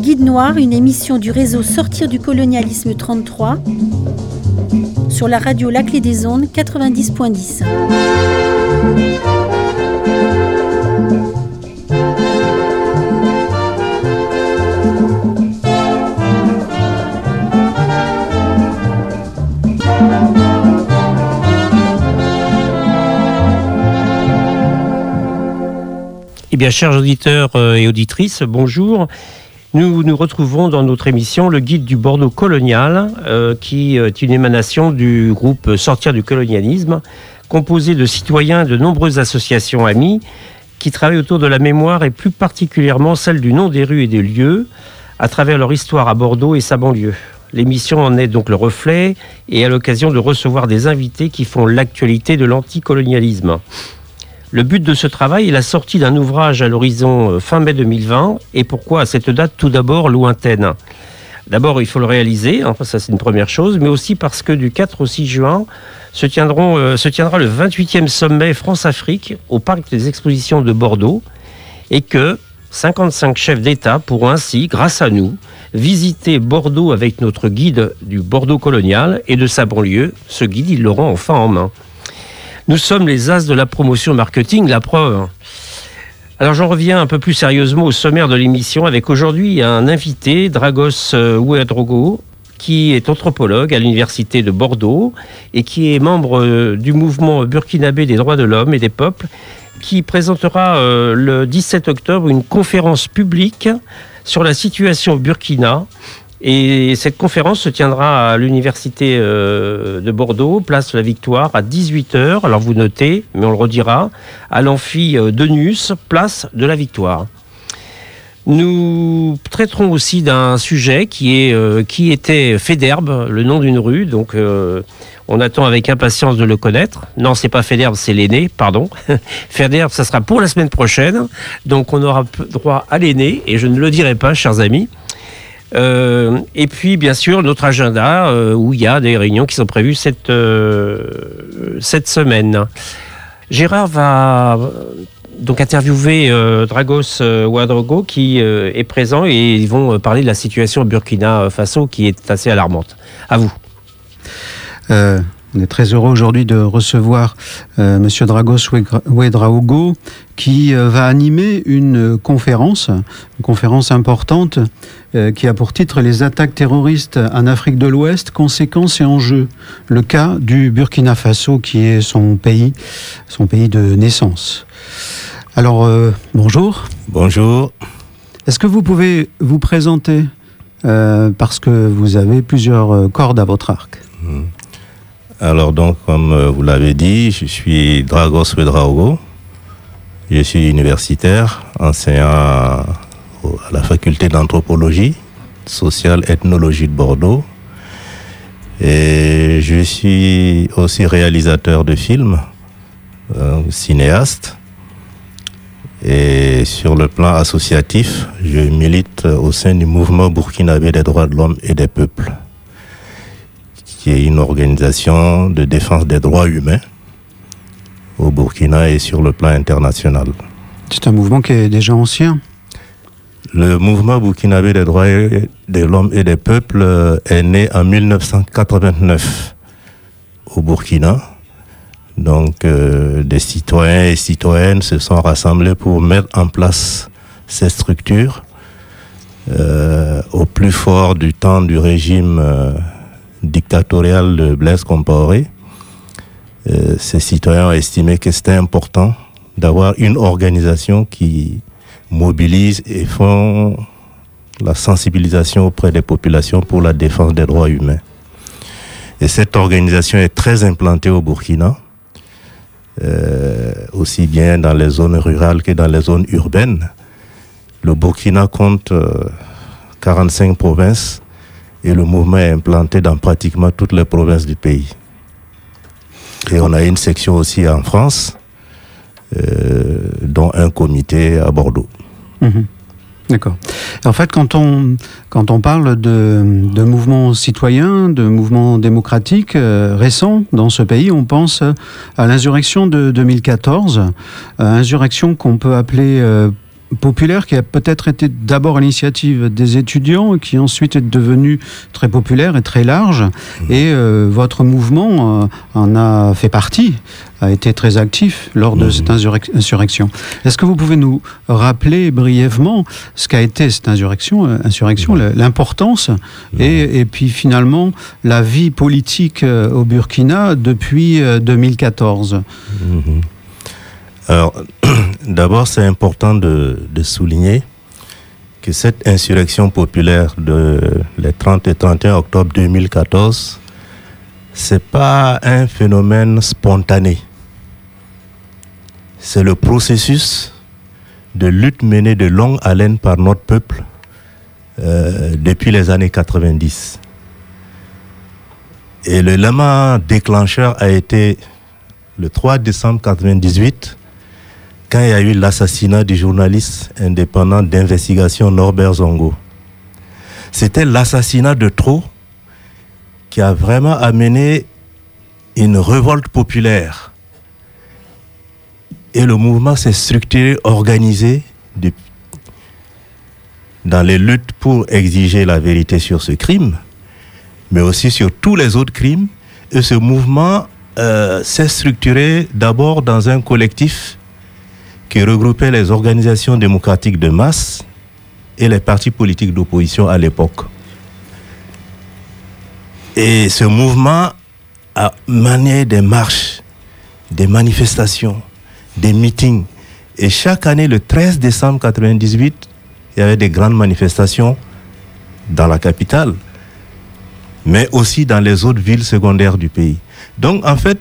Guide Noir, une émission du réseau Sortir du colonialisme 33 sur la radio La Clé des Ondes 90.10. Eh bien, chers auditeurs euh, et auditrices, bonjour. Nous nous retrouvons dans notre émission Le Guide du Bordeaux colonial, euh, qui est une émanation du groupe Sortir du colonialisme, composé de citoyens de nombreuses associations amies qui travaillent autour de la mémoire et plus particulièrement celle du nom des rues et des lieux à travers leur histoire à Bordeaux et sa banlieue. L'émission en est donc le reflet et à l'occasion de recevoir des invités qui font l'actualité de l'anticolonialisme. Le but de ce travail est la sortie d'un ouvrage à l'horizon euh, fin mai 2020. Et pourquoi à cette date tout d'abord lointaine? D'abord, il faut le réaliser, hein, ça c'est une première chose, mais aussi parce que du 4 au 6 juin se, euh, se tiendra le 28e sommet France-Afrique au Parc des Expositions de Bordeaux et que 55 chefs d'État pourront ainsi, grâce à nous, visiter Bordeaux avec notre guide du Bordeaux colonial et de sa banlieue. Ce guide, ils l'auront enfin en main. Nous sommes les as de la promotion marketing, la preuve. Alors j'en reviens un peu plus sérieusement au sommaire de l'émission avec aujourd'hui un invité, Dragos euh, Ouedrogo, qui est anthropologue à l'université de Bordeaux et qui est membre euh, du mouvement burkinabé des droits de l'homme et des peuples, qui présentera euh, le 17 octobre une conférence publique sur la situation au Burkina et cette conférence se tiendra à l'université euh, de Bordeaux, place de la Victoire, à 18h. Alors vous notez, mais on le redira, à l'amphi euh, Denus, place de la Victoire. Nous traiterons aussi d'un sujet qui, est, euh, qui était Féderbe, le nom d'une rue. Donc on attend avec impatience de le connaître. Non, c'est pas Féderbe, c'est l'aîné, pardon. Féderbe, ça sera pour la semaine prochaine. Donc on aura droit à l'aîné, et je ne le dirai pas, chers amis. Euh, et puis, bien sûr, notre agenda, euh, où il y a des réunions qui sont prévues cette, euh, cette semaine. Gérard va donc interviewer Dragos Ouadrogo, qui est présent, et ils vont parler de la situation au Burkina Faso, qui est assez alarmante. À vous. On est très heureux aujourd'hui de recevoir euh, Monsieur Dragos Ouedraogo qui euh, va animer une conférence, une conférence importante euh, qui a pour titre Les attaques terroristes en Afrique de l'Ouest, conséquences et enjeux. Le cas du Burkina Faso qui est son pays, son pays de naissance. Alors bonjour. Bonjour. Est-ce que vous pouvez vous présenter parce que vous avez plusieurs cordes à votre arc? Hmm. Alors donc, comme euh, vous l'avez dit, je suis Dragos Wedraogo. Je suis universitaire, enseignant à la faculté d'anthropologie sociale ethnologie de Bordeaux. Et je suis aussi réalisateur de films, euh, cinéaste. Et sur le plan associatif, je milite au sein du mouvement burkinabé des droits de l'homme et des peuples qui est une organisation de défense des droits humains au Burkina et sur le plan international. C'est un mouvement qui est déjà ancien Le mouvement burkinabé des droits de l'homme et des peuples euh, est né en 1989 au Burkina. Donc euh, des citoyens et citoyennes se sont rassemblés pour mettre en place ces structures euh, au plus fort du temps du régime dictatorial de Blaise Compaoré, euh, ces citoyens ont estimé que c'était important d'avoir une organisation qui mobilise et font la sensibilisation auprès des populations pour la défense des droits humains. Et cette organisation est très implantée au Burkina, euh, aussi bien dans les zones rurales que dans les zones urbaines. Le Burkina compte 45 euh, provinces et le mouvement est implanté dans pratiquement toutes les provinces du pays. Et on a une section aussi en France, euh, dont un comité à Bordeaux. Mhm. D'accord. En fait, quand on, quand on parle de, de mouvements citoyens, de mouvements démocratiques euh, récents dans ce pays, on pense à l'insurrection de 2014, euh, insurrection qu'on peut appeler populaire qui a peut-être été d'abord à l'initiative des étudiants qui ensuite est devenu très populaire et très large. Mmh. Et euh, votre mouvement euh, en a fait partie, a été très actif lors de mmh. cette insurrection. Est-ce que vous pouvez nous rappeler brièvement ce qu'a été cette insurrection, euh, insurrection mmh. l'importance et, et, puis finalement la vie politique au Burkina depuis 2014 alors, d'abord, c'est important de, souligner que cette insurrection populaire de les 30 et 31 octobre 2014, c'est pas un phénomène spontané. C'est le processus de lutte menée de longue haleine par notre peuple euh, depuis les années 90. Et le lama déclencheur a été le 3 décembre 1998 quand il y a eu l'assassinat du journaliste indépendant d'investigation Norbert Zongo. C'était l'assassinat de trop qui a vraiment amené une révolte populaire. Et le mouvement s'est structuré, organisé dans les luttes pour exiger la vérité sur ce crime, mais aussi sur tous les autres crimes. Et ce mouvement euh, s'est structuré d'abord dans un collectif qui regroupait les organisations démocratiques de masse et les partis politiques d'opposition à l'époque. Et ce mouvement a mené des marches, des manifestations, des meetings. Et chaque année, le 13 décembre 1998, il y avait des grandes manifestations dans la capitale, mais aussi dans les autres villes secondaires du pays. Donc, en fait,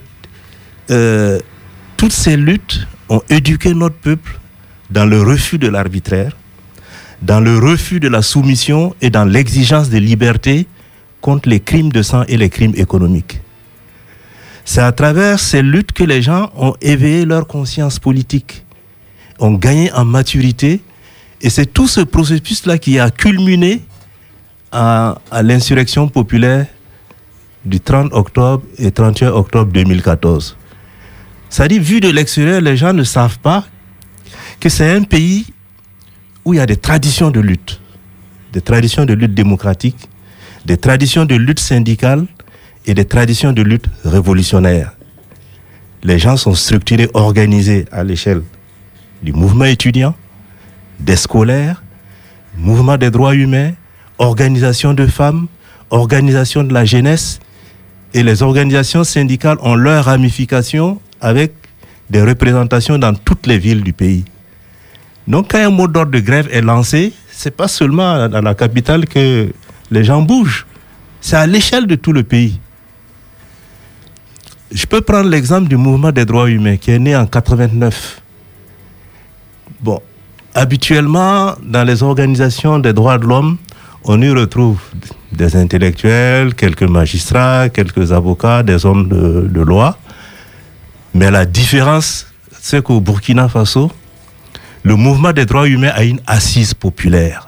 euh, toutes ces luttes ont éduqué notre peuple dans le refus de l'arbitraire, dans le refus de la soumission et dans l'exigence de liberté contre les crimes de sang et les crimes économiques. C'est à travers ces luttes que les gens ont éveillé leur conscience politique, ont gagné en maturité, et c'est tout ce processus-là qui a culminé à, l'insurrection populaire du 30 octobre et 31 octobre 2014. Dit, vu de l'extérieur, les gens ne savent pas que c'est un pays où il y a des traditions de lutte, des traditions de lutte démocratique, des traditions de lutte syndicale et des traditions de lutte révolutionnaire. Les gens sont structurés, organisés à l'échelle du mouvement étudiant, des scolaires, mouvement des droits humains, organisation de femmes, organisation de la jeunesse, et les organisations syndicales ont leurs ramifications avec des représentations dans toutes les villes du pays. Donc quand un mot d'ordre de grève est lancé, c'est pas seulement dans la capitale que les gens bougent, c'est à l'échelle de tout le pays. Je peux prendre l'exemple du mouvement des droits humains qui est né en 89. Bon, habituellement, dans les organisations des droits de l'homme, on y retrouve des intellectuels, quelques magistrats, quelques avocats, des hommes de, de loi. Mais la différence, c'est qu'au Burkina Faso, le mouvement des droits humains a une assise populaire.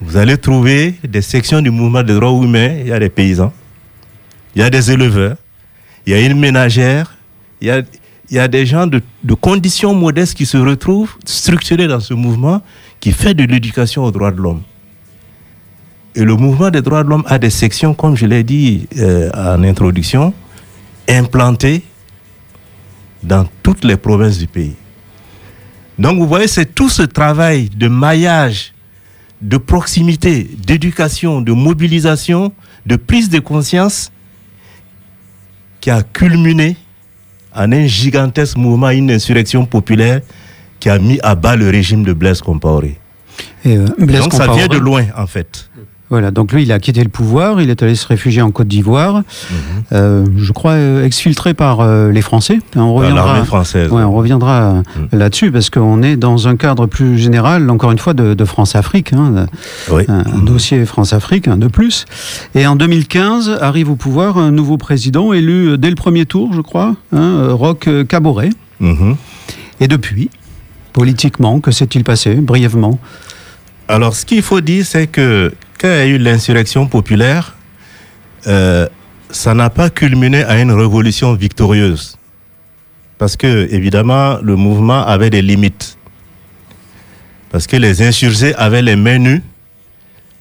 Vous allez trouver des sections du mouvement des droits humains, il y a des paysans, il y a des éleveurs, il y a une ménagère, il y a, des gens de, de, conditions modestes qui se retrouvent structurés dans ce mouvement qui fait de l'éducation aux droits de l'homme. Et le mouvement des droits de l'homme a des sections, comme je l'ai dit euh, en introduction, implantés dans toutes les provinces du pays. Donc vous voyez, c'est tout ce travail de maillage, de proximité, d'éducation, de mobilisation, de prise de conscience qui a culminé en un gigantesque mouvement, une insurrection populaire qui a mis à bas le régime de Blaise Compaoré. Euh, Donc ça vient de loin en fait. Voilà, donc lui, il a quitté le pouvoir, il est allé se réfugier en Côte d'Ivoire, mhm. euh, je crois euh, exfiltré par euh, les Français. On reviendra, française. Ouais, on reviendra mhm. là-dessus parce qu'on est dans un cadre plus général, encore une fois, de, France-Afrique, hein, un, mhm. dossier France-Afrique, de plus. Et en 2015, arrive au pouvoir un nouveau président élu dès le premier tour, je crois, hein, Roch Caboret. Et depuis, politiquement, que s'est-il passé, brièvement? Alors, ce qu'il faut dire, c'est que quand il y a eu l'insurrection populaire, euh, ça n'a pas culminé à une révolution victorieuse. Parce que, évidemment, le mouvement avait des limites. Parce que les insurgés avaient les mains nues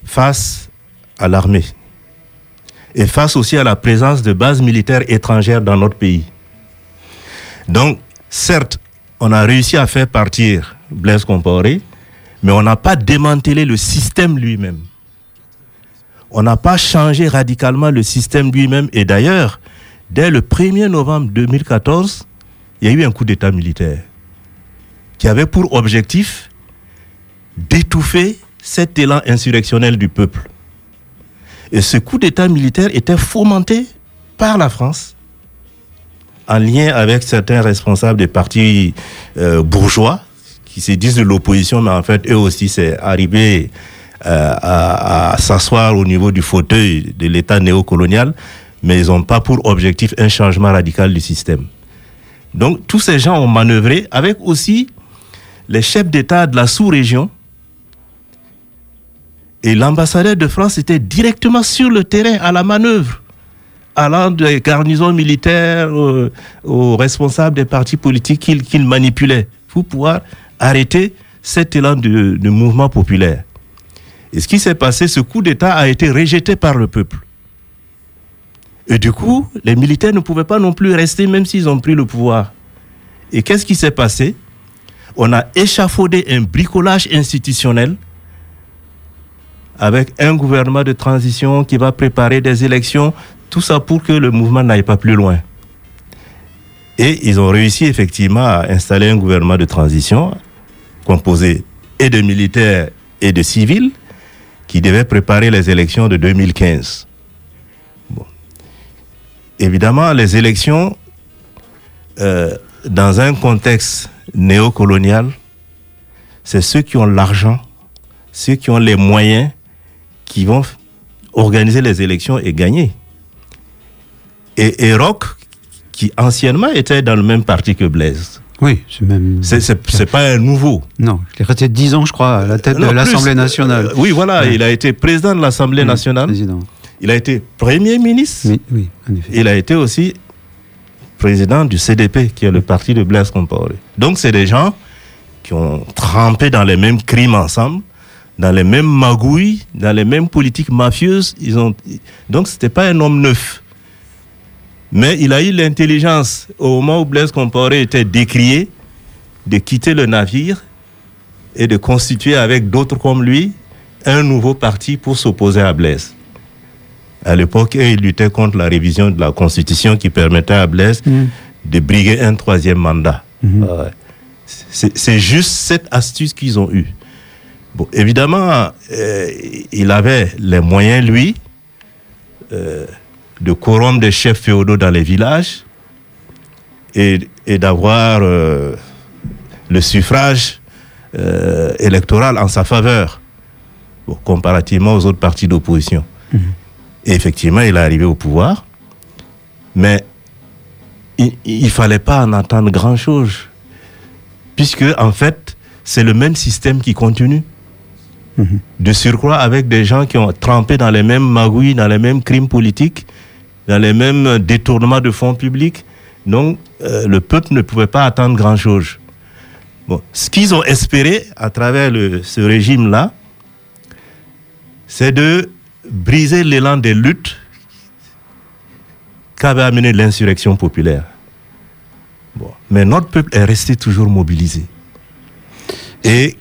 face à l'armée et face aussi à la présence de bases militaires étrangères dans notre pays. Donc, certes, on a réussi à faire partir Blaise Compaoré, mais on n'a pas démantelé le système lui-même. On n'a pas changé radicalement le système lui-même. Et d'ailleurs, dès le 1er novembre 2014, il y a eu un coup d'État militaire qui avait pour objectif d'étouffer cet élan insurrectionnel du peuple. Et ce coup d'État militaire était fomenté par la France en lien avec certains responsables des partis euh, bourgeois qui se disent de l'opposition, mais en fait, eux aussi, c'est arrivé à, à s'asseoir au niveau du fauteuil de l'État néocolonial, mais ils n'ont pas pour objectif un changement radical du système. Donc, tous ces gens ont manœuvré avec aussi les chefs d'État de la sous-région. Et l'ambassadeur de France était directement sur le terrain à la manœuvre, allant des garnisons militaires euh, aux responsables des partis politiques qu'il manipulait pour pouvoir arrêter cet élan de mouvement populaire. Et ce qui s'est passé, ce coup d'État a été rejeté par le peuple. Et du coup, les militaires ne pouvaient pas non plus rester même s'ils ont pris le pouvoir. Et qu'est-ce qui s'est passé? On a échafaudé un bricolage institutionnel avec un gouvernement de transition qui va préparer des élections, tout ça pour que le mouvement n'aille pas plus loin. Et ils ont réussi effectivement à installer un gouvernement de transition composé et de militaires et de civils qui devait préparer les élections de 2015. Bon. Évidemment, les élections, euh, dans un contexte néocolonial, c'est ceux qui ont l'argent, ceux qui ont les moyens qui vont organiser les élections et gagner. Et, et qui anciennement était dans le même parti que Blaise, Oui, c'est même. c'est- pas un nouveau. Non, il est resté 10 ans, je crois, à la tête Non, de l'Assemblée euh, nationale. euh, oui, voilà, Ouais. il a été président de l'Assemblée nationale, Président. il a été Premier ministre, Oui, oui, en effet. il a été aussi président du CDP, qui est le parti de Blaise Compaoré. Donc, c'est des gens qui ont trempé dans les mêmes crimes ensemble, dans les mêmes magouilles, dans les mêmes politiques mafieuses. Ils ont... Donc, ce n'était pas un homme neuf. Mais il a eu l'intelligence, au moment où Blaise Compaoré était décrié, de quitter le navire et de constituer avec d'autres comme lui un nouveau parti pour s'opposer à Blaise. À l'époque, eux, ils luttaient contre la révision de la Constitution qui permettait à Blaise Mhm. de briguer un troisième mandat. Mhm. Ouais. C'est c'est juste cette astuce qu'ils ont eue. Bon, évidemment, euh, il avait les moyens, lui, euh, de corrompre des chefs féodaux dans les villages et, et d'avoir euh, le suffrage euh, électoral en sa faveur, bon, comparativement aux autres partis d'opposition. Et effectivement, il est arrivé au pouvoir, mais il ne fallait pas en attendre grand-chose, puisque en fait, c'est le même système qui continue. Mhm. De surcroît avec des gens qui ont trempé dans les mêmes magouilles, dans les mêmes crimes politiques, dans les mêmes détournements de fonds publics. Donc, euh, le peuple ne pouvait pas attendre grand-chose. Ce qu'ils ont espéré à travers ce régime-là, c'est de briser l'élan des luttes qu'avait amené l'insurrection populaire. Mais notre peuple est resté toujours mobilisé. Et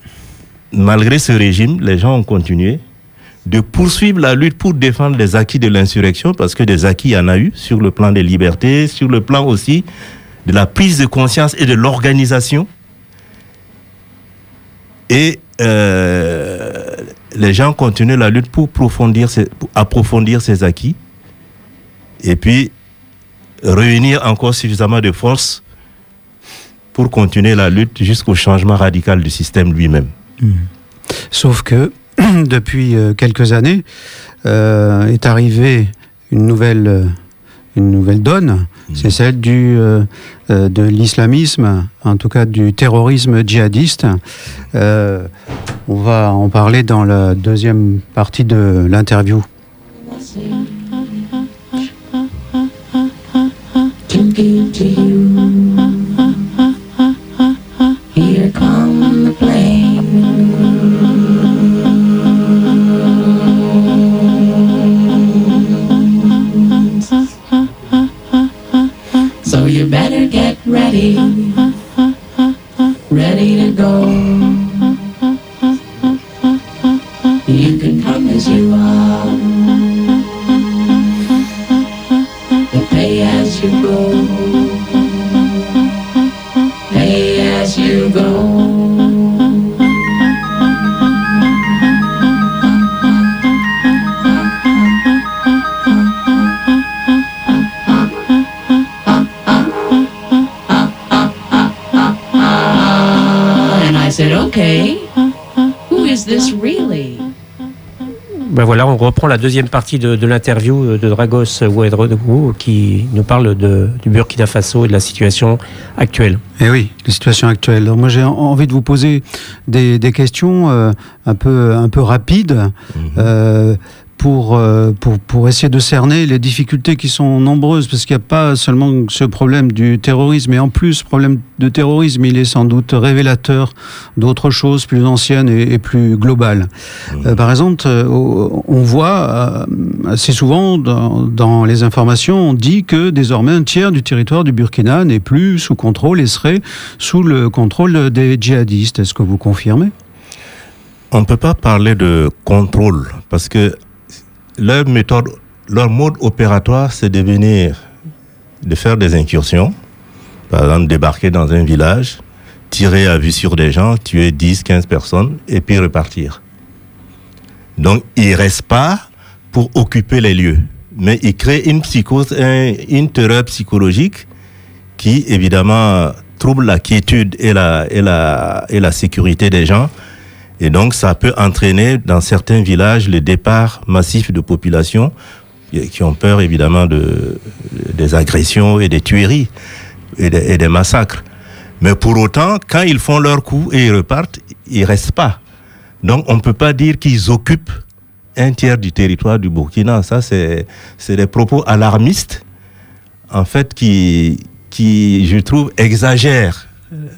malgré ce régime, les gens ont continué de poursuivre la lutte pour défendre les acquis de l'insurrection, parce que des acquis, il y en a eu sur le plan des libertés, sur le plan aussi de la prise de conscience et de l'organisation. Et euh, les gens continuent la lutte pour, approfondir ces, acquis et puis réunir encore suffisamment de force pour continuer la lutte jusqu'au changement radical du système lui-même. Sauf que depuis euh, quelques années euh, est arrivée une nouvelle, euh, une nouvelle donne, c'est celle du, euh, de l'islamisme, en tout cas du terrorisme djihadiste. Euh, on va en parler dans la deuxième partie de l'interview. Reprend la deuxième partie de, de l'interview de Dragos Ouedraogo qui nous parle de, du Burkina Faso et de la situation actuelle. Eh oui, la situation actuelle. Alors moi, j'ai en- envie de vous poser des, des questions euh, un peu un peu rapides euh, pour, euh, pour pour essayer de cerner les difficultés qui sont nombreuses, parce qu'il n'y a pas seulement ce problème du terrorisme, et en plus, ce problème de terrorisme, il est sans doute révélateur d'autres choses plus anciennes et, et plus globales. Euh, par exemple, euh, on voit assez souvent dans, dans les informations, on dit que désormais un tiers du territoire du Burkina n'est plus sous contrôle et serait sous le contrôle des djihadistes. Est-ce que vous confirmez? On ne peut pas parler de contrôle parce que leur méthode, leur mode opératoire, c'est de venir, de faire des incursions. Par exemple, débarquer dans un village, tirer à vue sur des gens, tuer 10, 15 personnes et puis repartir. Donc, ils restent pas pour occuper les lieux, mais ils créent une psychose, un- une terreur psychologique qui, évidemment, trouble la quiétude et la, et la, et la sécurité des gens. Et donc, ça peut entraîner dans certains villages le départ massif de populations qui ont peur, évidemment, de, des agressions et des tueries et des, et des massacres. Mais pour autant, quand ils font leur coup et ils repartent, ils restent pas. Donc, on ne peut pas dire qu'ils occupent un tiers du territoire du Burkina. Ça, c'est c'est des propos alarmistes, en fait, qui, qui, je trouve, exagèrent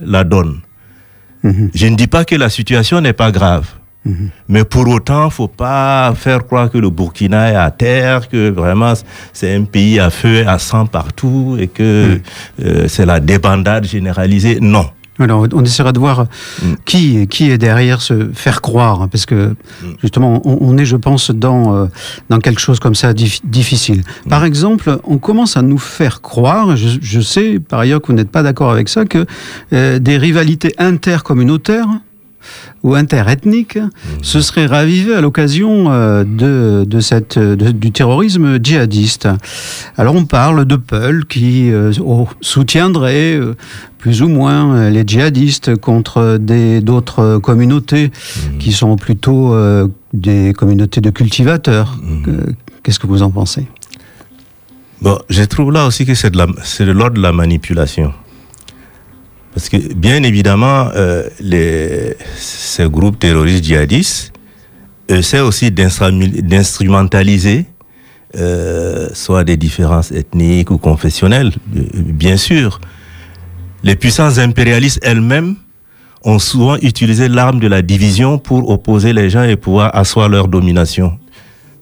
la donne. Je ne dis pas que la situation n'est pas grave. Mais pour autant, faut pas faire croire que le Burkina est à terre, que vraiment c'est un pays à feu et à sang partout et que euh, c'est la débandade généralisée. Non. Alors, on essaiera de voir qui, qui est derrière se faire croire, hein, parce que justement, on, on est, je pense, dans, euh, dans quelque chose comme ça dif- difficile. Par exemple, on commence à nous faire croire, je, je sais par ailleurs que vous n'êtes pas d'accord avec ça, que euh, des rivalités intercommunautaires ou interethniques se seraient ravivées à l'occasion euh, de, de cette, de- du terrorisme djihadiste. Alors on parle de Peul qui euh, soutiendrait euh, plus ou moins euh, les djihadistes contre d'autres communautés qui sont plutôt des communautés de cultivateurs. Euh, Qu'est-ce que vous en pensez? Bon, je trouve là aussi que c'est de c'est de l'ordre de la manipulation. Parce que, bien évidemment, euh, les, ces groupes terroristes djihadistes essaient aussi d'instrumentalis- d'instrumentaliser euh, soit des différences ethniques ou confessionnelles, euh, bien sûr. Les puissances impérialistes elles-mêmes ont souvent utilisé l'arme de la division pour opposer les gens et pouvoir asseoir leur domination.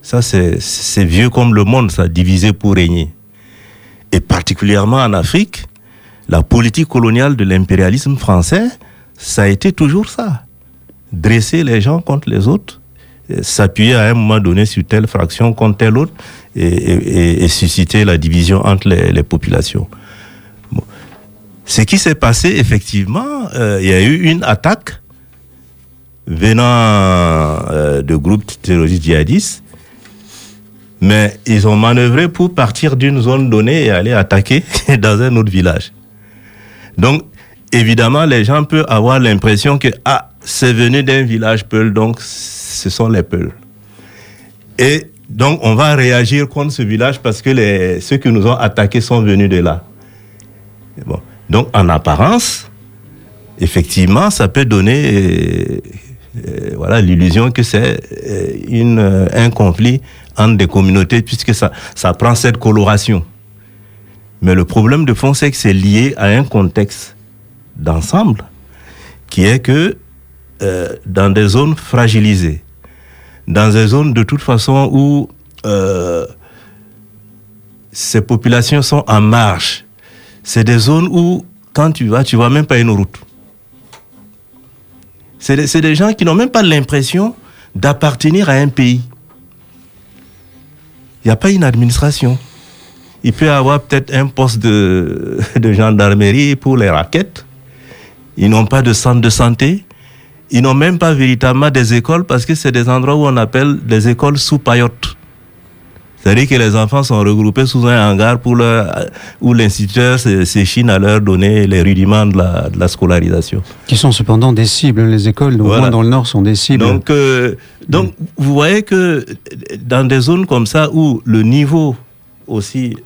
Ça, c'est vieux comme le monde, ça, diviser pour régner. Et particulièrement en Afrique, la politique coloniale de l'impérialisme français, ça a été toujours ça. Dresser les gens contre les autres, euh, s'appuyer à un moment donné sur telle fraction contre telle autre et, susciter la division entre les, populations. Ce qui s'est passé, effectivement, euh, il y a eu une attaque venant euh, de groupes terroristes djihadistes mais ils ont manœuvré pour partir d'une zone donnée et aller attaquer dans un autre village. Donc, évidemment, les gens peuvent avoir l'impression que, ah, c'est venu d'un village Peul, donc ce sont les Peuls. Et donc, on va réagir contre ce village parce que ceux qui nous ont attaqués sont venus de là. Donc, en apparence, effectivement, ça peut donner euh, euh, voilà, l'illusion que c'est euh, un conflit entre des communautés puisque ça, ça prend cette coloration. Mais le problème de fond, c'est que c'est lié à un contexte d'ensemble qui est que euh, dans des zones fragilisées, dans des zones de toute façon où euh, ces populations sont en marge, c'est des zones où, quand tu vas, tu vois même pas une route. C'est des, des gens qui n'ont même pas l'impression d'appartenir à un pays. Il n'y a pas une administration. Il peut y avoir peut-être un poste de, de gendarmerie pour les raquettes. Ils n'ont pas de centre de santé. Ils n'ont même pas véritablement des écoles parce que c'est des endroits où on appelle des écoles sous paillotte. C'est-à-dire que les enfants sont regroupés sous un hangar pour leur, où l'instituteur s'é- s'échine à leur donner les rudiments de la, de la scolarisation. Qui sont cependant des cibles. Les écoles, au Voilà. moins dans le Nord, sont des cibles. Donc, euh, donc vous voyez que dans des zones comme ça où le niveau aussi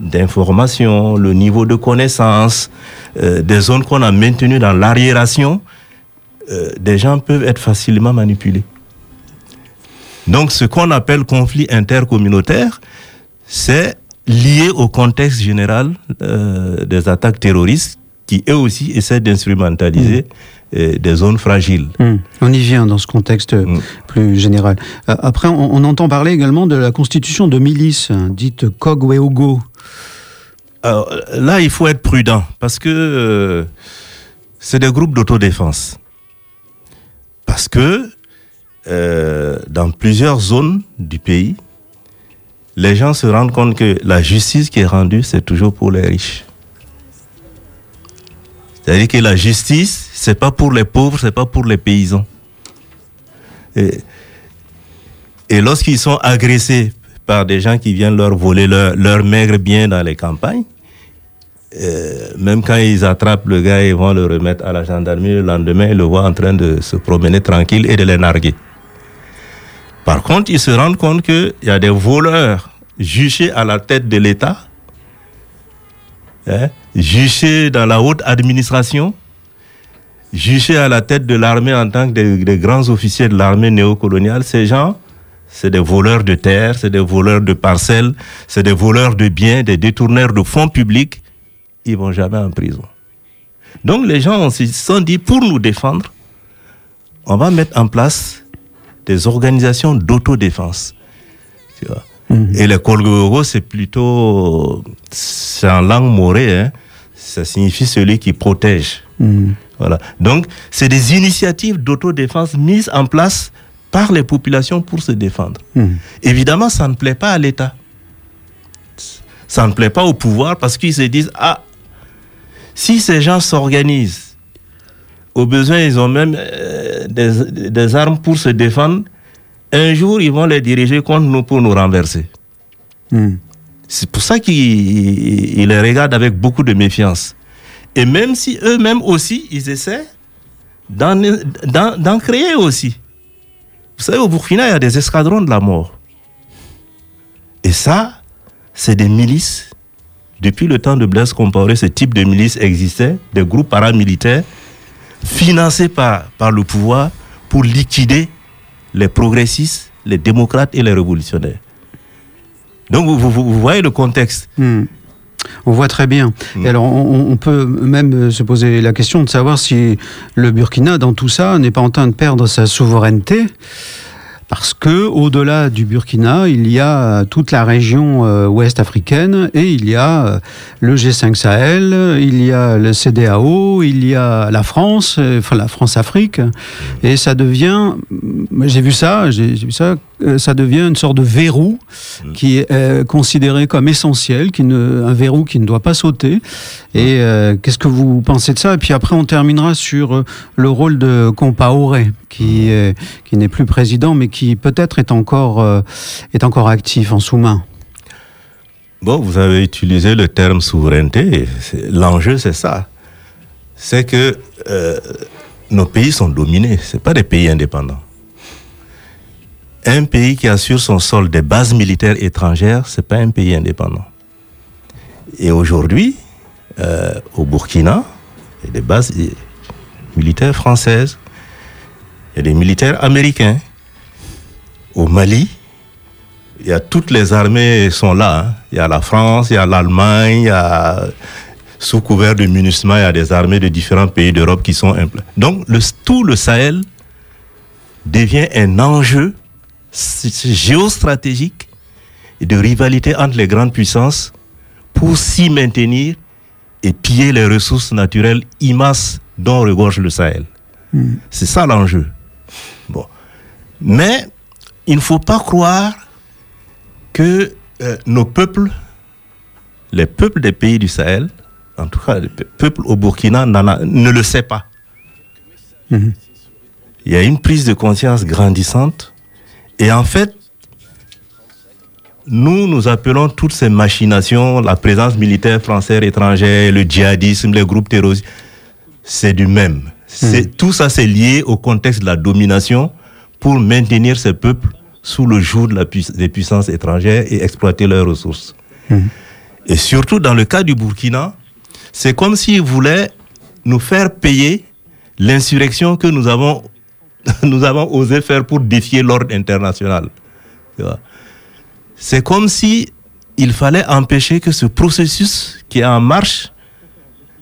d'information, le niveau de connaissance, euh, des zones qu'on a maintenues dans l'arriération, euh, des gens peuvent être facilement manipulés. Donc, ce qu'on appelle conflit intercommunautaire, c'est lié au contexte général euh, des attaques terroristes qui, eux aussi, essaient d'instrumentaliser euh, des zones fragiles. Hmm. On y vient dans ce contexte euh, Mm. plus général. Euh, après, on, on entend parler également de la constitution de milices, hein, dite Kogweogo. Alors, là, il faut être prudent parce que euh, c'est des groupes d'autodéfense. Parce que euh, dans plusieurs zones du pays, les gens se rendent compte que la justice qui est rendue, c'est toujours pour les riches. C'est-à-dire que la justice, c'est pas pour les pauvres, c'est pas pour les paysans. Et, et lorsqu'ils sont agressés par des gens qui viennent leur voler leur, leur maigre bien dans les campagnes, euh, même quand ils attrapent le gars, ils vont le remettre à la gendarmerie. Le lendemain, ils le voient en train de se promener tranquille et de les narguer. Par contre, ils se rendent compte qu'il y a des voleurs jugés à la tête de l'État, hein, dans la haute administration, jugés à la tête de l'armée en tant que des, des grands officiers de l'armée néocoloniale. Ces gens, c'est des voleurs de terre, c'est des voleurs de parcelles, c'est des voleurs de biens, des détourneurs de fonds publics. Ils vont jamais en prison. Donc les gens se sont dit, pour nous défendre, on va mettre en place des organisations d'autodéfense. Tu vois. Et les Kolgoro, c'est plutôt, c'est en langue morée, hein. ça signifie celui qui protège. Hmm. Voilà. Donc, c'est des initiatives d'autodéfense mises en place par les populations pour se défendre. Hmm. Évidemment, ça ne plaît pas à l'État. Ça ne plaît pas au pouvoir parce qu'ils se disent, ah, si ces gens s'organisent, au besoin, ils ont même euh, des, des armes pour se défendre, un jour, ils vont les diriger contre nous pour nous renverser. Hmm. C'est pour ça qu'ils ils les regardent avec beaucoup de méfiance. Et même si eux-mêmes aussi, ils essaient d'en créer aussi. Vous savez, au Burkina, il y a des escadrons de la mort. Et ça, c'est des milices. Depuis le temps de Blaise Compaoré, ce type de milices existait, des groupes paramilitaires financés par, par le pouvoir pour liquider les progressistes, les démocrates et les révolutionnaires. Donc vous, vous- vous voyez le contexte. Hmm. On voit très bien. Hmm. Et alors, on, on peut même euh, se poser la question de savoir si le Burkina, dans tout ça, n'est pas en train de perdre sa souveraineté. Parce que, au-delà du Burkina, il y a toute la région euh, ouest africaine et il y a euh, le G5 Sahel, il y a le CDAO, il y a la France, euh, enfin la France-Afrique, et ça devient, j'ai vu ça, j'ai vu ça, euh, ça devient une sorte de verrou qui est euh, considéré comme essentiel, qui ne, un verrou qui ne doit pas sauter. Et euh, qu'est-ce que vous pensez de ça? Et puis après, on terminera sur le rôle de Compaoré, qui, est- qui n'est plus président, mais qui peut-être est encore, est encore actif en sous-main. Bon, vous avez utilisé le terme souveraineté. L'enjeu, c'est ça. C'est que nos pays sont dominés. Ce pas des pays indépendants. Un pays qui a sur son sol des bases militaires étrangères, c'est pas un pays indépendant. Et aujourd'hui, euh, au Burkina, il y a des bases militaires françaises, il y a des militaires américains. Au Mali, toutes les armées sont là. hein. Il y a la France, il y a l'Allemagne, sous couvert de MINUSMA, il y a des armées de différents pays d'Europe qui sont impl- Donc tout le Sahel devient un enjeu géostratégique et de rivalité entre les grandes puissances pour s'y maintenir et piller les ressources naturelles immenses dont regorge le Sahel. Hmm. C'est ça l'enjeu. Bon. Mais il ne faut pas croire que euh, nos peuples, les peuples des pays du Sahel, en tout cas les pe- peuples au Burkina, a- ne le sait pas. Mhm. Il y a une prise de conscience grandissante. Et en fait, nous, nous appelons toutes ces machinations, la présence militaire française étrangère, le djihadisme, les groupes terroristes, c'est du même. C'est, Tout ça, c'est lié au contexte de la domination pour maintenir ces peuples sous le joug de des puissances étrangères et exploiter leurs ressources. Et surtout dans le cas du Burkina, c'est comme s'ils voulaient nous faire payer l'insurrection que nous avons, nous avons osé faire pour défier l'ordre international. C'est comme si il fallait empêcher que ce processus qui est en marche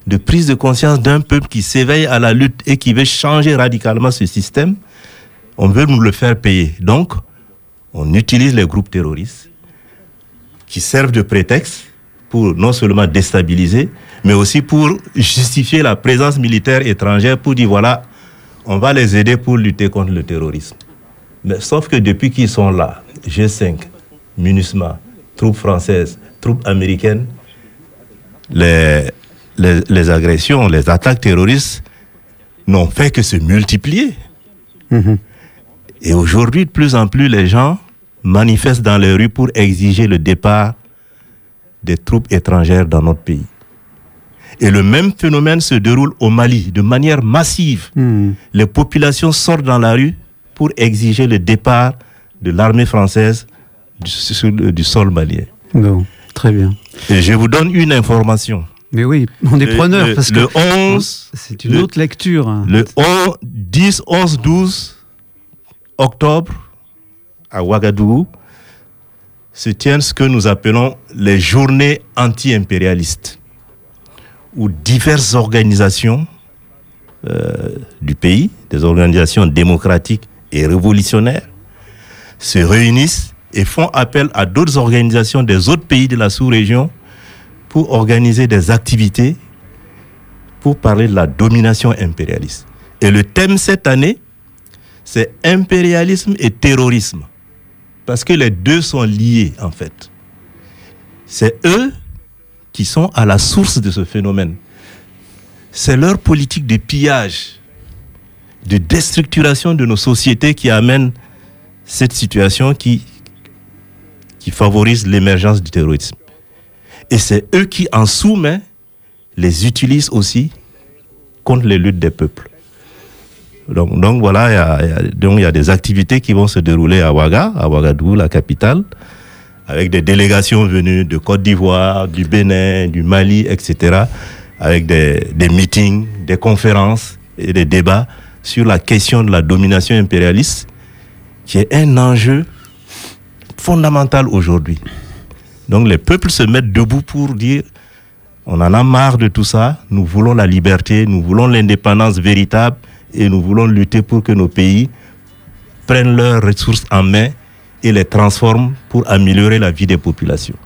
de prise de conscience d'un peuple qui s'éveille à la lutte et qui veut changer radicalement ce système, on veut nous le faire payer. Donc, on utilise les groupes terroristes qui servent de prétexte pour non seulement déstabiliser, mais aussi pour justifier la présence militaire étrangère pour dire voilà, on va les aider pour lutter contre le terrorisme. Mais sauf que depuis qu'ils sont là, G5, MINUSMA, troupes françaises, troupes américaines, les, les, les agressions, les attaques terroristes n'ont fait que se multiplier. Mhm. Et aujourd'hui, de plus en plus, les gens manifestent dans les rues pour exiger le départ des troupes étrangères dans notre pays. Et le même phénomène se déroule au Mali de manière massive. Mhm. Les populations sortent dans la rue pour exiger le départ de l'armée française du, sur le- du sol malien. Bon, très bien. Et je vous donne une information. Mais oui, on est preneurs le- parce que le 11, c'est une le- autre lecture. hein. Le 11, 10, 11, 12 octobre, à Ouagadougou, se tiennent ce que nous appelons les journées anti-impérialistes, où diverses organisations euh, du pays, des organisations démocratiques et révolutionnaires, se réunissent et font appel à d'autres organisations des autres pays de la sous-région pour organiser des activités pour parler de la domination impérialiste. Et le thème cette année, c'est impérialisme et terrorisme. Parce que les deux sont liés, en fait. C'est eux qui sont à la source de ce phénomène. C'est leur politique de pillage, de déstructuration de nos sociétés qui amène cette situation qui, qui favorise l'émergence du terrorisme. Et c'est eux qui, en sous-main, les utilisent aussi contre les luttes des peuples. Donc, donc voilà, il y y a des activités qui vont se dérouler à Ouaga, à Ouagadougou, la capitale, avec des délégations venues de Côte d'Ivoire, du Bénin, du Mali, etc., avec des, meetings, des conférences et des débats sur la question de la domination impérialiste, qui est un enjeu fondamental aujourd'hui. Donc les peuples se mettent debout pour dire on en a marre de tout ça, nous voulons la liberté, nous voulons l'indépendance véritable et nous voulons lutter pour que nos pays prennent leurs ressources en main et les transforment pour améliorer la vie des populations.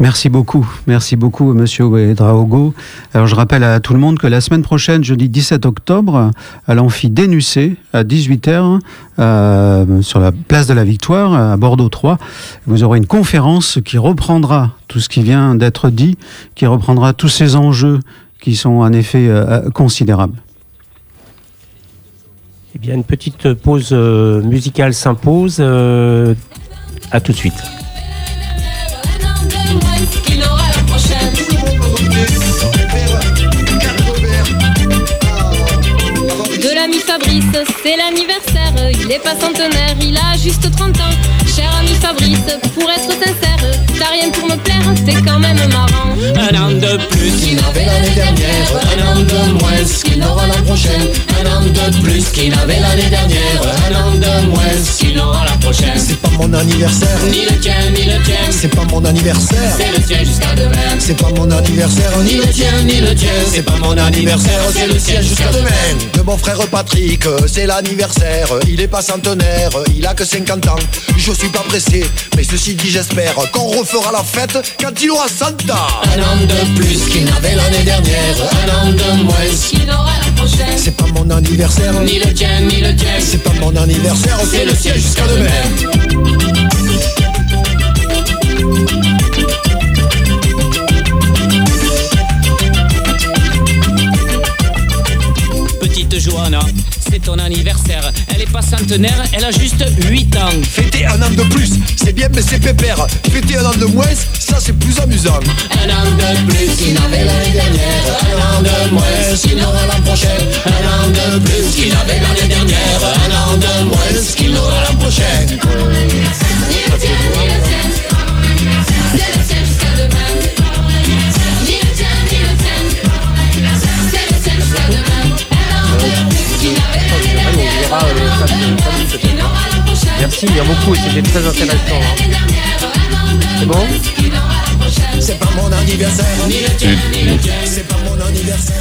Merci beaucoup, merci beaucoup Monsieur Ouedraogo. Alors je rappelle à tout le monde que la semaine prochaine, jeudi 17 octobre, à l'amphi Dénucé, à 18h, euh, sur la place de la Victoire, à Bordeaux 3, vous aurez une conférence qui reprendra tout ce qui vient d'être dit, qui reprendra tous ces enjeux qui sont en effet euh, considérables. Bien, une petite pause euh, musicale s'impose. euh, à tout de suite. De l'ami Fabrice, c'est l'anniversaire. Il est pas centenaire, il a juste 30 ans. Cher ami Fabrice, pour être sincère, t'as rien pour me plaire, t'es quand même marrant. Un an de plus qu'il n'avait l'année dernière, un an de moins qu'il n'aura la prochaine, un an de plus qu'il n'avait l'année dernière. Un an de moins qu'il aura la prochaine. C'est pas mon anniversaire. Ni le tien, ni le tien. C'est pas mon anniversaire. C'est le tien jusqu'à demain. C'est pas mon anniversaire. Ni le tien, ni le tien. C'est pas mon anniversaire. C'est le sien jusqu'à demain. De mon frère Patrick C'est l'anniversaire. Il est pas centenaire. Il a que 50 ans. Je suis pas pressé Mais ceci dit j'espère Qu'on refera la fête Quand il aura 100 ans Un an de plus qu'il n'avait l'année dernière Un an de moins qu'il aura la prochaine. C'est pas mon anniversaire. Ni le tien, ni le tien. C'est pas mon anniversaire C'est le sien jusqu'à demain. Petite Johanna, ton anniversaire. Elle est pas centenaire, elle a juste 8 ans. Fêter un an de plus, c'est bien mais c'est pépère Fêter un an de moins, ça c'est plus amusant Un an de plus qu'il n'avait l'année dernière. Un an de moins qu'il aura l'an prochain. Un an de plus qu'il avait l'année dernière. Un an de moins qu'il aura l'an prochain. Il y a beaucoup, c'était très intéressant. hein. C'est bon C'est pas mon anniversaire Ni le tien, ni le tien. C'est pas mon anniversaire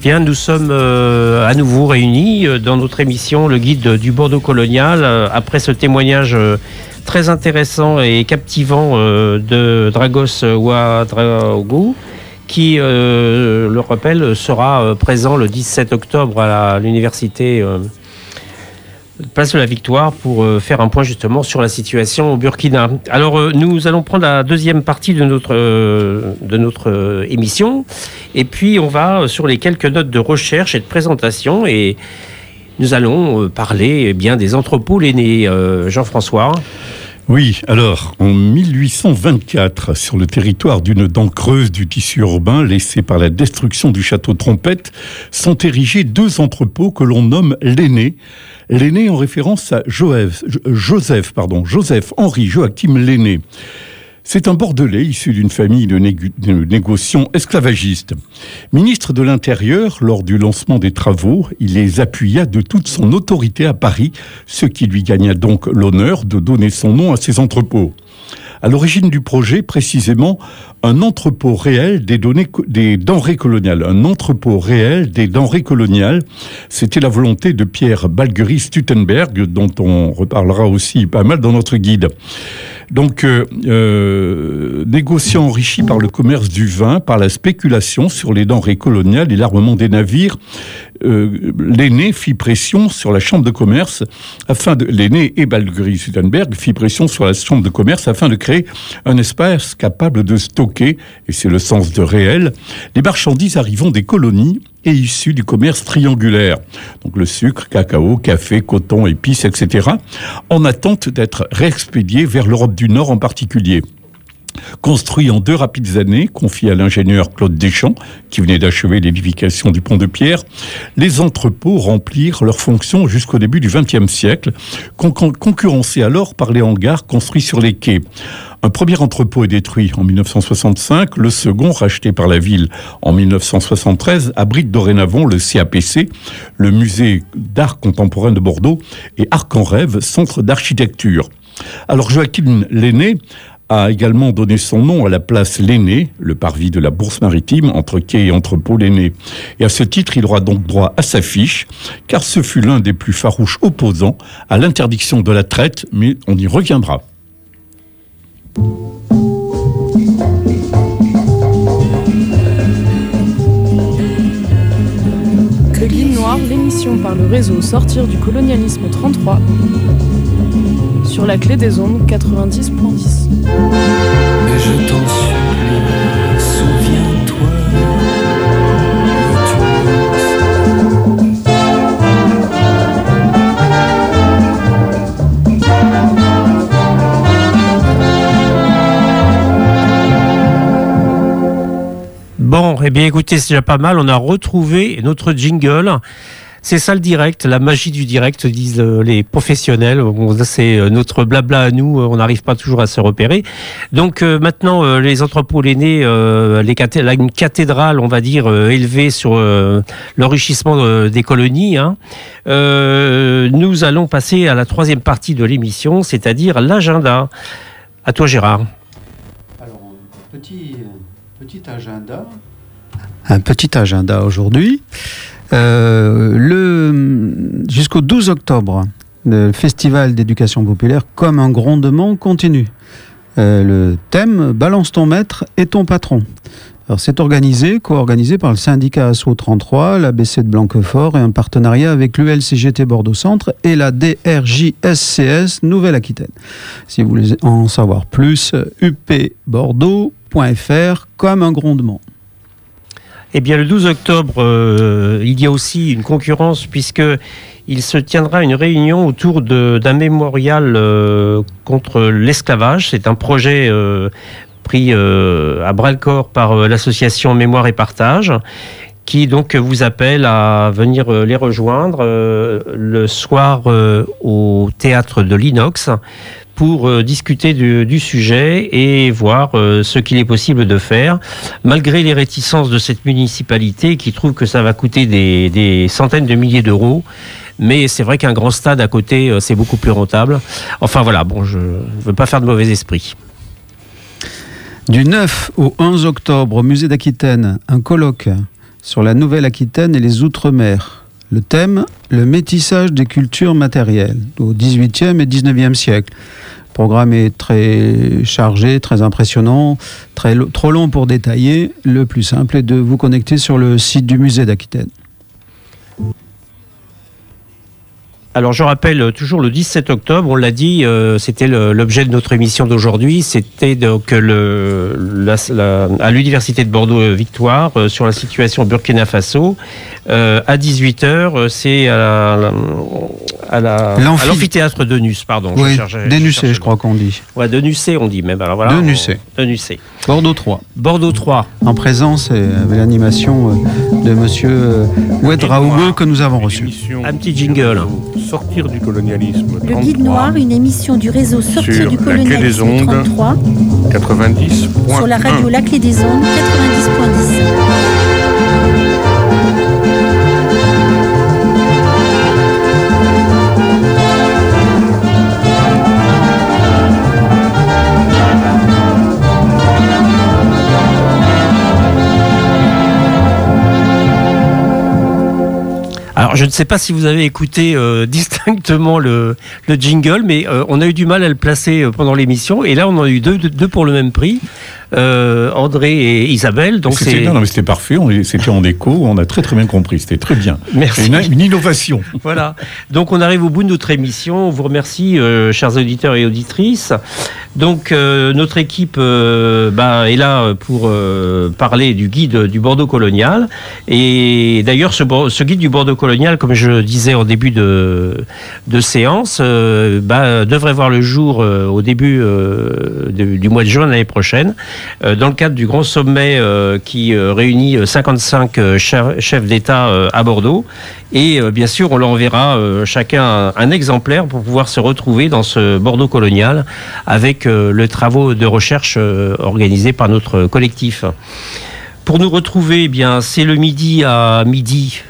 Bien, nous sommes euh, à nouveau réunis euh, dans notre émission Le Guide du Bordeaux colonial. euh, après ce témoignage euh, très intéressant et captivant euh, de Dragos Ouadraogo, qui, euh, le rappelle, sera euh, présent le 17 octobre à l'université euh, Place de la Victoire pour euh, faire un point justement sur la situation au Burkina. Alors euh, nous allons prendre la deuxième partie de notre, euh, de notre émission et puis on va sur les quelques notes de recherche et de présentation et nous allons parler eh bien des entrepôts l'aîné Jean-François. Oui, alors, en 1824, sur le territoire d'une dent creuse du tissu urbain laissé par la destruction du château Trompette, sont érigés deux entrepôts que l'on nomme l'aîné. L'aîné en référence à Joseph, pardon, Joseph Henri Joachim l'aîné. C'est un Bordelais issu d'une famille de, négociants esclavagistes. Ministre de l'Intérieur, lors du lancement des travaux, il les appuya de toute son autorité à Paris, ce qui lui gagna donc l'honneur de donner son nom à ces entrepôts. À l'origine du projet, précisément, un entrepôt réel des, denrées coloniales. Un entrepôt réel des denrées coloniales. C'était la volonté de Pierre Balguery Stuttenberg, dont on reparlera aussi pas mal dans notre guide. Donc, euh, euh, négociant enrichi par le commerce du vin, par la spéculation sur les denrées coloniales et l'armement des navires, euh, l'aîné fit pression sur la chambre de commerce afin de l'aîné et Balguery Suttenberg fit pression sur la chambre de commerce afin de créer un espace capable de stocker, et c'est le sens de réel, les marchandises arrivant des colonies et issues du commerce triangulaire. Donc le sucre, cacao, café, coton, épices, etc. en attente d'être réexpédiés vers l'Europe du Nord en particulier. Construit en deux rapides années, confié à l'ingénieur Claude Deschamps, qui venait d'achever l'édification du pont de Pierre, les entrepôts remplirent leurs fonctions jusqu'au début du XXe siècle, con- con- concurrencés alors par les hangars construits sur les quais. Un premier entrepôt est détruit en 1965, le second, racheté par la ville en 1973, abrite dorénavant le CAPC, le musée d'art contemporain de Bordeaux, et Arc en Rêve, centre d'architecture. Alors Joachim Lenné a également donné son nom à la place Lenné, le parvis de la Bourse maritime entre quai et entrepôt Lenné. Et à ce titre, il aura donc droit à sa fiche, car ce fut l'un des plus farouches opposants à l'interdiction de la traite, mais on y reviendra. L'émission par le réseau Sortir du colonialisme 33 sur la clé des ondes 90.10. Mais je t'en supplie, souviens-toi. Bon, eh bien écoutez, c'est déjà pas mal. On a retrouvé notre jingle. C'est ça le direct, la magie du direct, disent euh, les professionnels. C'est euh, notre blabla à nous, euh, on n'arrive pas toujours à se repérer. Donc euh, maintenant, euh, les entrepôts l'aîné, euh, une cathédrale, on va dire, euh, élevée sur euh, l'enrichissement des colonies. hein. Euh, nous allons passer à la troisième partie de l'émission, c'est-à-dire l'agenda. À toi, Gérard. Alors, petit, petit agenda. Un petit agenda aujourd'hui. Euh, le, jusqu'au 12 octobre, le Festival d'éducation populaire comme un grondement continue. Euh, le thème Balance ton maître et ton patron. C'est organisé, co-organisé par le syndicat ASSO 33, l'ABC de Blanquefort et un partenariat avec l'ULCGT Bordeaux Centre et la DRJSCS Nouvelle-Aquitaine. Si vous voulez en savoir plus, upbordeaux.fr comme un grondement. Eh bien, le 12 octobre, euh, il y a aussi une concurrence puisque il se tiendra une réunion autour d'un mémorial euh, contre l'esclavage. C'est un projet euh, pris à bras le corps par l'association Mémoire et Partage qui donc vous appelle à venir euh, les rejoindre euh, le soir euh, au théâtre de l'Inox pour discuter du, sujet et voir ce qu'il est possible de faire, malgré les réticences de cette municipalité qui trouve que ça va coûter des, centaines de milliers d'euros. Mais c'est vrai qu'un grand stade à côté, c'est beaucoup plus rentable. Enfin voilà, bon, je ne veux pas faire de mauvais esprit. Du 9 au 11 octobre au musée d'Aquitaine, un colloque sur la Nouvelle-Aquitaine et les Outre-mer. Le thème, le métissage des cultures matérielles au 18e et 19e siècle. Le programme est très chargé, très impressionnant, trop long pour détailler. Le plus simple est de vous connecter sur le site du musée d'Aquitaine. Alors je rappelle euh, toujours le 17 octobre, on l'a dit, euh, c'était l'objet de notre émission d'aujourd'hui, c'était donc le, la- la- à l'université de Bordeaux euh, Victoire euh, sur la situation Burkina Faso. Euh, à 18h, c'est à la- à la- l'amphithéâtre de Nus, pardon. Oui, cherchais je crois qu'on dit. Ouais, de Nucé, on dit même. Alors voilà, De on- Nucé. De Nucé. Bordeaux 3. Bordeaux 3. En présence et avec l'animation euh, de monsieur euh, Ouedraogo que nous avons reçu. Un petit jingle. Sortir du colonialisme. Le 33, Guide Noir, une émission du réseau Sortir Sur du la clé des colonialisme ondes. 33 90. sur la radio La Clé des Ondes 90.10. Alors, je ne sais pas si vous avez écouté euh, distinctement le, le jingle, mais euh, on a eu du mal à le placer euh, pendant l'émission. Et là, on en a eu deux, deux, deux pour le même prix. Euh, André et Isabelle. Donc, C'était- non, non, mais c'était parfait, on- c'était en écho, on a très très bien compris, c'était très bien. Merci. C'est Une, une innovation. Voilà. Donc on arrive au bout de notre émission. On vous remercie, euh, chers auditeurs et auditrices. Donc euh, notre équipe bah, est là pour parler du guide du Bordeaux colonial. Et d'ailleurs, ce, guide du Bordeaux colonial, comme je disais en début de, de séance, bah, devrait voir le jour au début de- du mois de juin l'année prochaine, dans le cadre du grand sommet euh, qui euh, réunit euh, 55 euh, chefs d'État euh, à Bordeaux. Et euh, bien sûr, on leur enverra euh, chacun un, exemplaire pour pouvoir se retrouver dans ce Bordeaux colonial avec euh, les travaux de recherche euh, organisés par notre collectif. Pour nous retrouver, eh c'est le midi à midi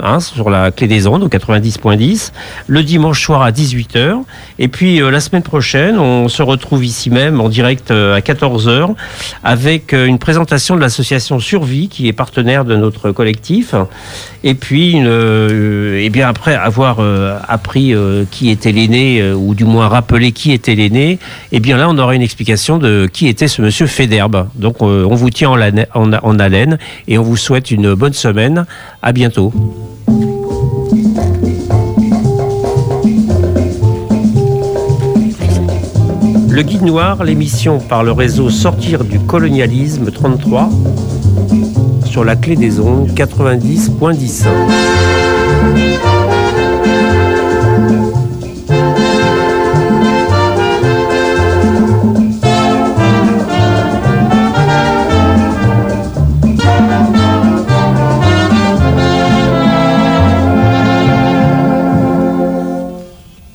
hein, sur la clé des ondes au 90.10, le dimanche soir à 18h. Et puis euh, la semaine prochaine, on se retrouve ici même en direct euh, à 14h avec euh, une présentation de l'association Survie qui est partenaire de notre collectif. Et puis, et bien après avoir appris qui était l'aîné, ou du moins rappelé qui était l'aîné, et bien là, on aura une explication de qui était ce monsieur Federbe. Donc, on vous tient en- en haleine et on vous souhaite une bonne semaine. À bientôt. Le Guide Noir, l'émission par le réseau Sortir du colonialisme 33 sur la clé des ondes 90.10.